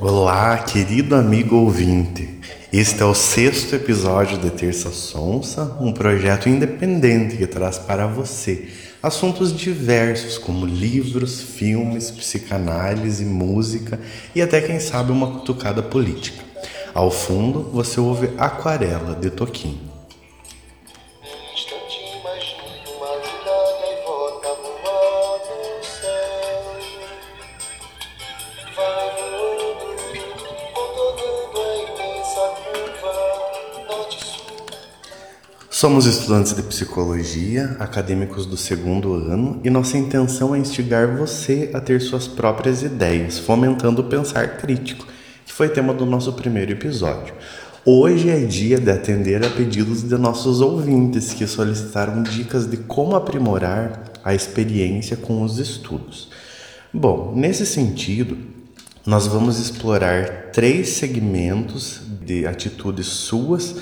Olá, querido amigo ouvinte. Este é o sexto episódio de Terça Sonsa, um projeto independente que traz para você assuntos diversos como livros, filmes, psicanálise, música e até quem sabe uma cutucada política. Ao fundo, você ouve Aquarela de Toquinho. Somos estudantes de psicologia, acadêmicos do segundo ano, e nossa intenção é instigar você a ter suas próprias ideias, fomentando o pensar crítico, que foi tema do nosso primeiro episódio. Hoje é dia de atender a pedidos de nossos ouvintes que solicitaram dicas de como aprimorar a experiência com os estudos. Bom, nesse sentido, nós vamos explorar três segmentos de atitudes suas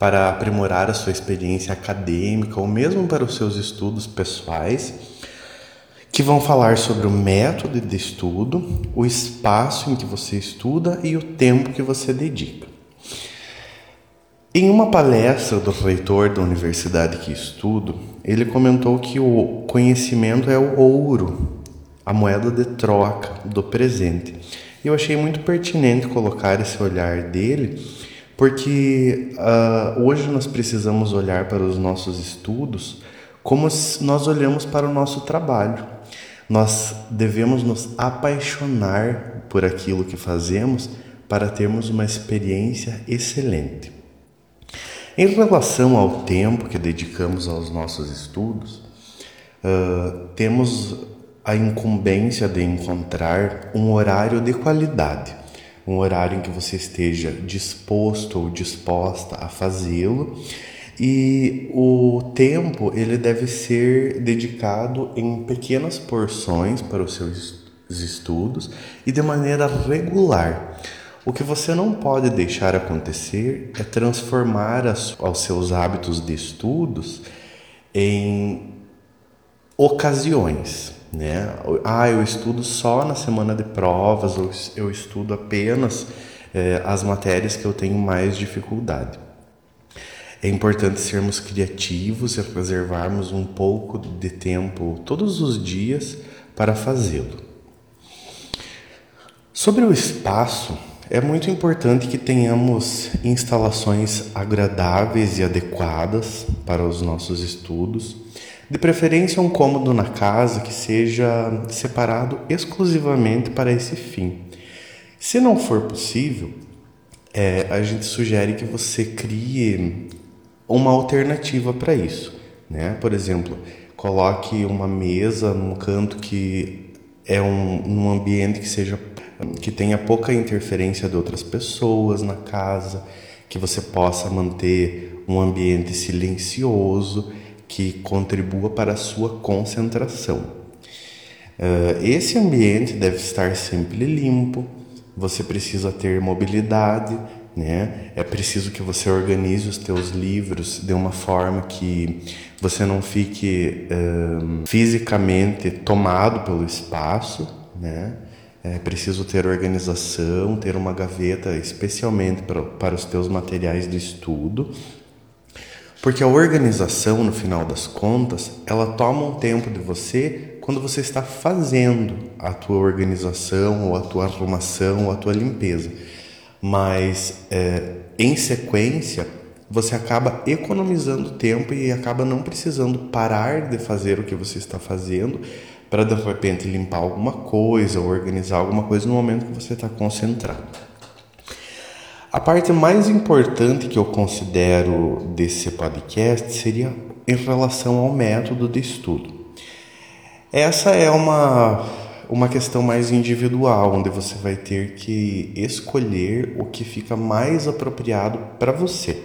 para aprimorar a sua experiência acadêmica ou mesmo para os seus estudos pessoais, que vão falar sobre o método de estudo, o espaço em que você estuda e o tempo que você dedica. Em uma palestra do reitor da universidade que estudo, ele comentou que o conhecimento é o ouro, a moeda de troca do presente. Eu achei muito pertinente colocar esse olhar dele porque uh, hoje nós precisamos olhar para os nossos estudos como nós olhamos para o nosso trabalho. Nós devemos nos apaixonar por aquilo que fazemos para termos uma experiência excelente. Em relação ao tempo que dedicamos aos nossos estudos, uh, temos a incumbência de encontrar um horário de qualidade um horário em que você esteja disposto ou disposta a fazê-lo. E o tempo ele deve ser dedicado em pequenas porções para os seus estudos e de maneira regular. O que você não pode deixar acontecer é transformar as, os seus hábitos de estudos em ocasiões né? Ah, eu estudo só na semana de provas, ou eu estudo apenas é, as matérias que eu tenho mais dificuldade. É importante sermos criativos e reservarmos um pouco de tempo todos os dias para fazê-lo. Sobre o espaço, é muito importante que tenhamos instalações agradáveis e adequadas para os nossos estudos de preferência, um cômodo na casa que seja separado exclusivamente para esse fim. Se não for possível, é, a gente sugere que você crie uma alternativa para isso. Né? Por exemplo, coloque uma mesa num canto que é um, um ambiente que seja que tenha pouca interferência de outras pessoas na casa, que você possa manter um ambiente silencioso que contribua para a sua concentração. Uh, esse ambiente deve estar sempre limpo, você precisa ter mobilidade, né? É preciso que você organize os teus livros de uma forma que você não fique uh, fisicamente tomado pelo espaço, né? É preciso ter organização, ter uma gaveta especialmente para, para os teus materiais de estudo, porque a organização, no final das contas, ela toma um tempo de você quando você está fazendo a tua organização, ou a tua arrumação, ou a tua limpeza. Mas é, em sequência, você acaba economizando tempo e acaba não precisando parar de fazer o que você está fazendo para de repente limpar alguma coisa ou organizar alguma coisa no momento que você está concentrado. A parte mais importante que eu considero desse podcast seria em relação ao método de estudo. Essa é uma, uma questão mais individual, onde você vai ter que escolher o que fica mais apropriado para você.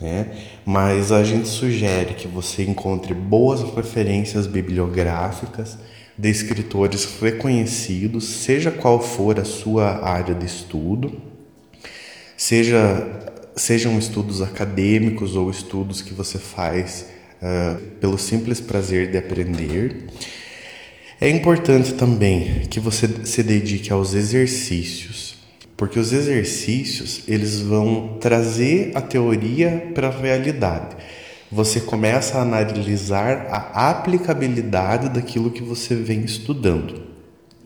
Né? Mas a gente sugere que você encontre boas referências bibliográficas de escritores reconhecidos, seja qual for a sua área de estudo seja sejam estudos acadêmicos ou estudos que você faz uh, pelo simples prazer de aprender. É importante também que você se dedique aos exercícios, porque os exercícios eles vão trazer a teoria para a realidade. Você começa a analisar a aplicabilidade daquilo que você vem estudando,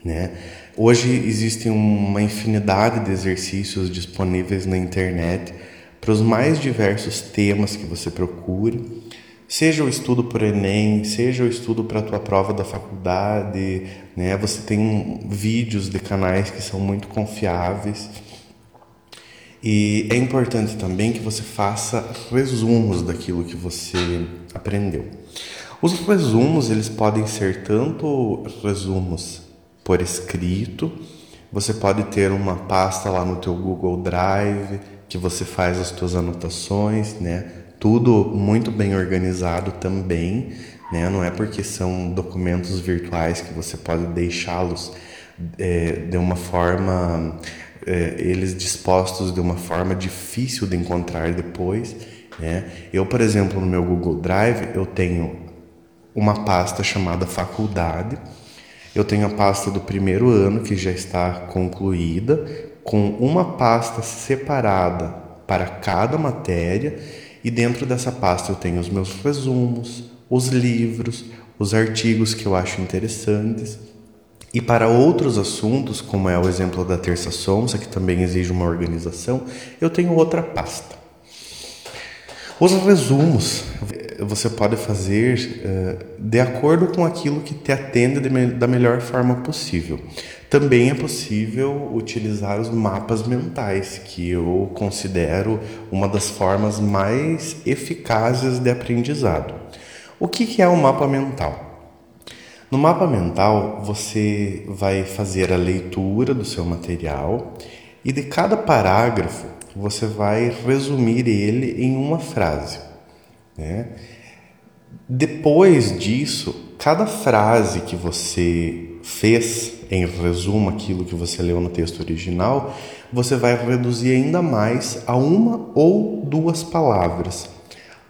né? Hoje existem uma infinidade de exercícios disponíveis na internet para os mais diversos temas que você procure. Seja o estudo por Enem, seja o estudo para a tua prova da faculdade, né? Você tem vídeos de canais que são muito confiáveis. E é importante também que você faça resumos daquilo que você aprendeu. Os resumos, eles podem ser tanto resumos por escrito, você pode ter uma pasta lá no teu Google Drive que você faz as suas anotações, né? tudo muito bem organizado também, né? Não é porque são documentos virtuais que você pode deixá-los é, de uma forma, é, eles dispostos de uma forma difícil de encontrar depois, né? Eu, por exemplo, no meu Google Drive, eu tenho uma pasta chamada faculdade, eu tenho a pasta do primeiro ano que já está concluída, com uma pasta separada para cada matéria e dentro dessa pasta eu tenho os meus resumos, os livros, os artigos que eu acho interessantes. E para outros assuntos, como é o exemplo da terça sonsa, que também exige uma organização, eu tenho outra pasta. Os resumos você pode fazer uh, de acordo com aquilo que te atende da melhor forma possível. Também é possível utilizar os mapas mentais, que eu considero uma das formas mais eficazes de aprendizado. O que é o um mapa mental? No mapa mental, você vai fazer a leitura do seu material e de cada parágrafo você vai resumir ele em uma frase. Né? Depois disso, cada frase que você fez em resumo aquilo que você leu no texto original, você vai reduzir ainda mais a uma ou duas palavras.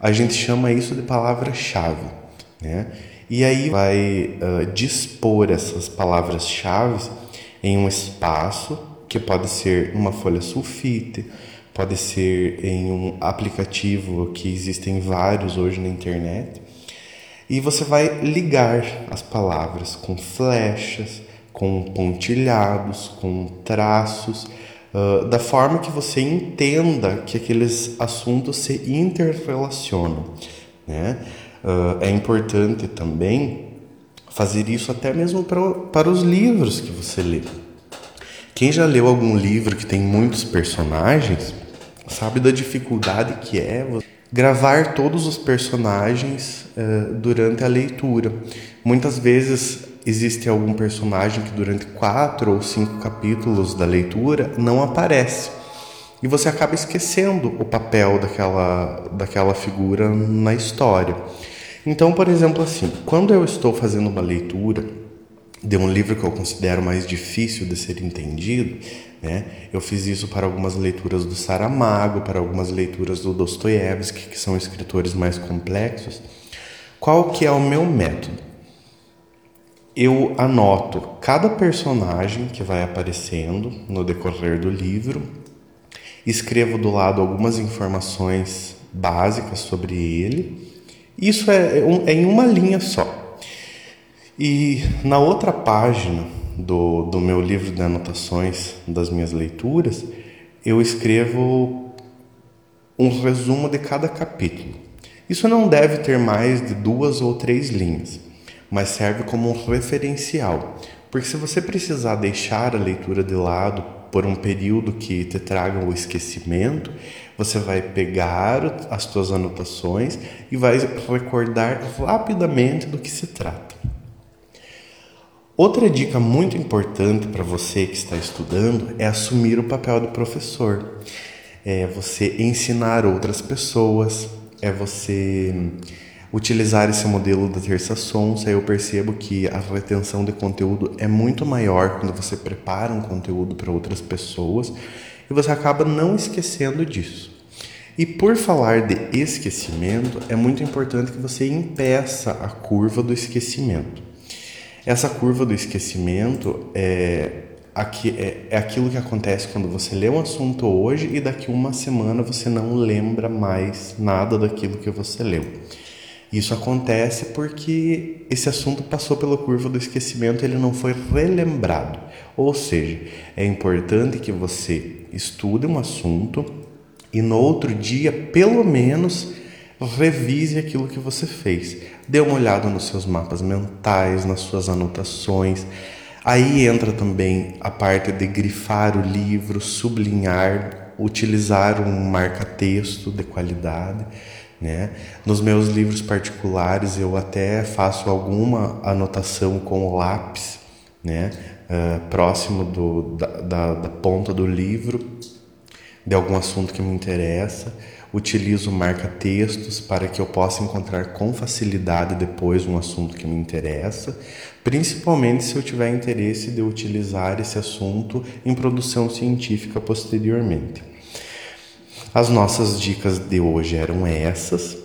A gente chama isso de palavra-chave, né? E aí vai uh, dispor essas palavras-chave em um espaço que pode ser uma folha sulfite, pode ser em um aplicativo que existem vários hoje na internet. E você vai ligar as palavras com flechas, com pontilhados, com traços, uh, da forma que você entenda que aqueles assuntos se interrelacionam. Né? Uh, é importante também fazer isso até mesmo para, para os livros que você lê. Quem já leu algum livro que tem muitos personagens sabe da dificuldade que é gravar todos os personagens uh, durante a leitura. Muitas vezes existe algum personagem que durante quatro ou cinco capítulos da leitura não aparece. E você acaba esquecendo o papel daquela, daquela figura na história. Então, por exemplo, assim, quando eu estou fazendo uma leitura de um livro que eu considero mais difícil de ser entendido, né? Eu fiz isso para algumas leituras do Saramago, para algumas leituras do Dostoiévski, que são escritores mais complexos. Qual que é o meu método? eu anoto cada personagem que vai aparecendo no decorrer do livro, escrevo do lado algumas informações básicas sobre ele. Isso é, é, em uma linha só. E na outra página do, do meu livro de anotações das minhas leituras, eu escrevo um resumo de cada capítulo. Isso não deve ter mais de duas ou três linhas mas serve como um referencial. Porque se você precisar deixar a leitura de lado por um período que te traga o esquecimento, você vai pegar as suas anotações e vai recordar rapidamente do que se trata. Outra dica muito importante para você que está estudando é assumir o papel do professor. É você ensinar outras pessoas, é você utilizar esse modelo da terça sonsa, eu percebo que a retenção de conteúdo é muito maior quando você prepara um conteúdo para outras pessoas e você acaba não esquecendo disso. E por falar de esquecimento, é muito importante que você impeça a curva do esquecimento. Essa curva do esquecimento é, aqui, é, é aquilo que acontece quando você lê um assunto hoje e daqui uma semana você não lembra mais nada daquilo que você leu. Isso acontece porque esse assunto passou pela curva do esquecimento, ele não foi relembrado. Ou seja, é importante que você estude um assunto e no outro dia, pelo menos, revise aquilo que você fez. Dê uma olhada nos seus mapas mentais, nas suas anotações. Aí entra também a parte de grifar o livro, sublinhar, utilizar um marca-texto de qualidade. Né? Nos meus livros particulares eu até faço alguma anotação com lápis, né? Uh, próximo do, da, da, da, ponta do livro, de algum assunto que me interessa. Utilizo marca-textos para que eu possa encontrar com facilidade depois um assunto que me interessa, principalmente se eu tiver interesse de utilizar esse assunto em produção científica posteriormente. As nossas dicas de hoje eram essas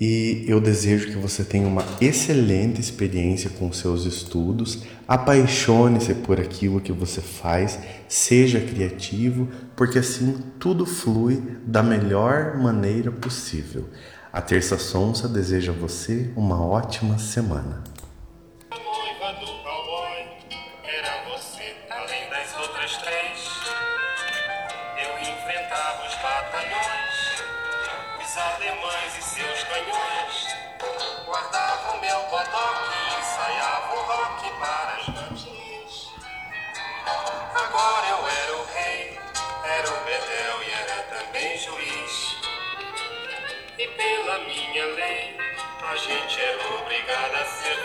e eu desejo que você tenha uma excelente experiência com seus estudos. Apaixone-se por aquilo que você faz, seja criativo, porque assim tudo flui da melhor maneira possível. A Terça Sonsa deseja a você uma ótima semana. Alemães e seus canhões guardavam meu bodoque e ensaiavam rock para as gatinhas. Agora eu era o rei, era o bedel e era também juiz. E pela minha lei, a gente era obrigada a ser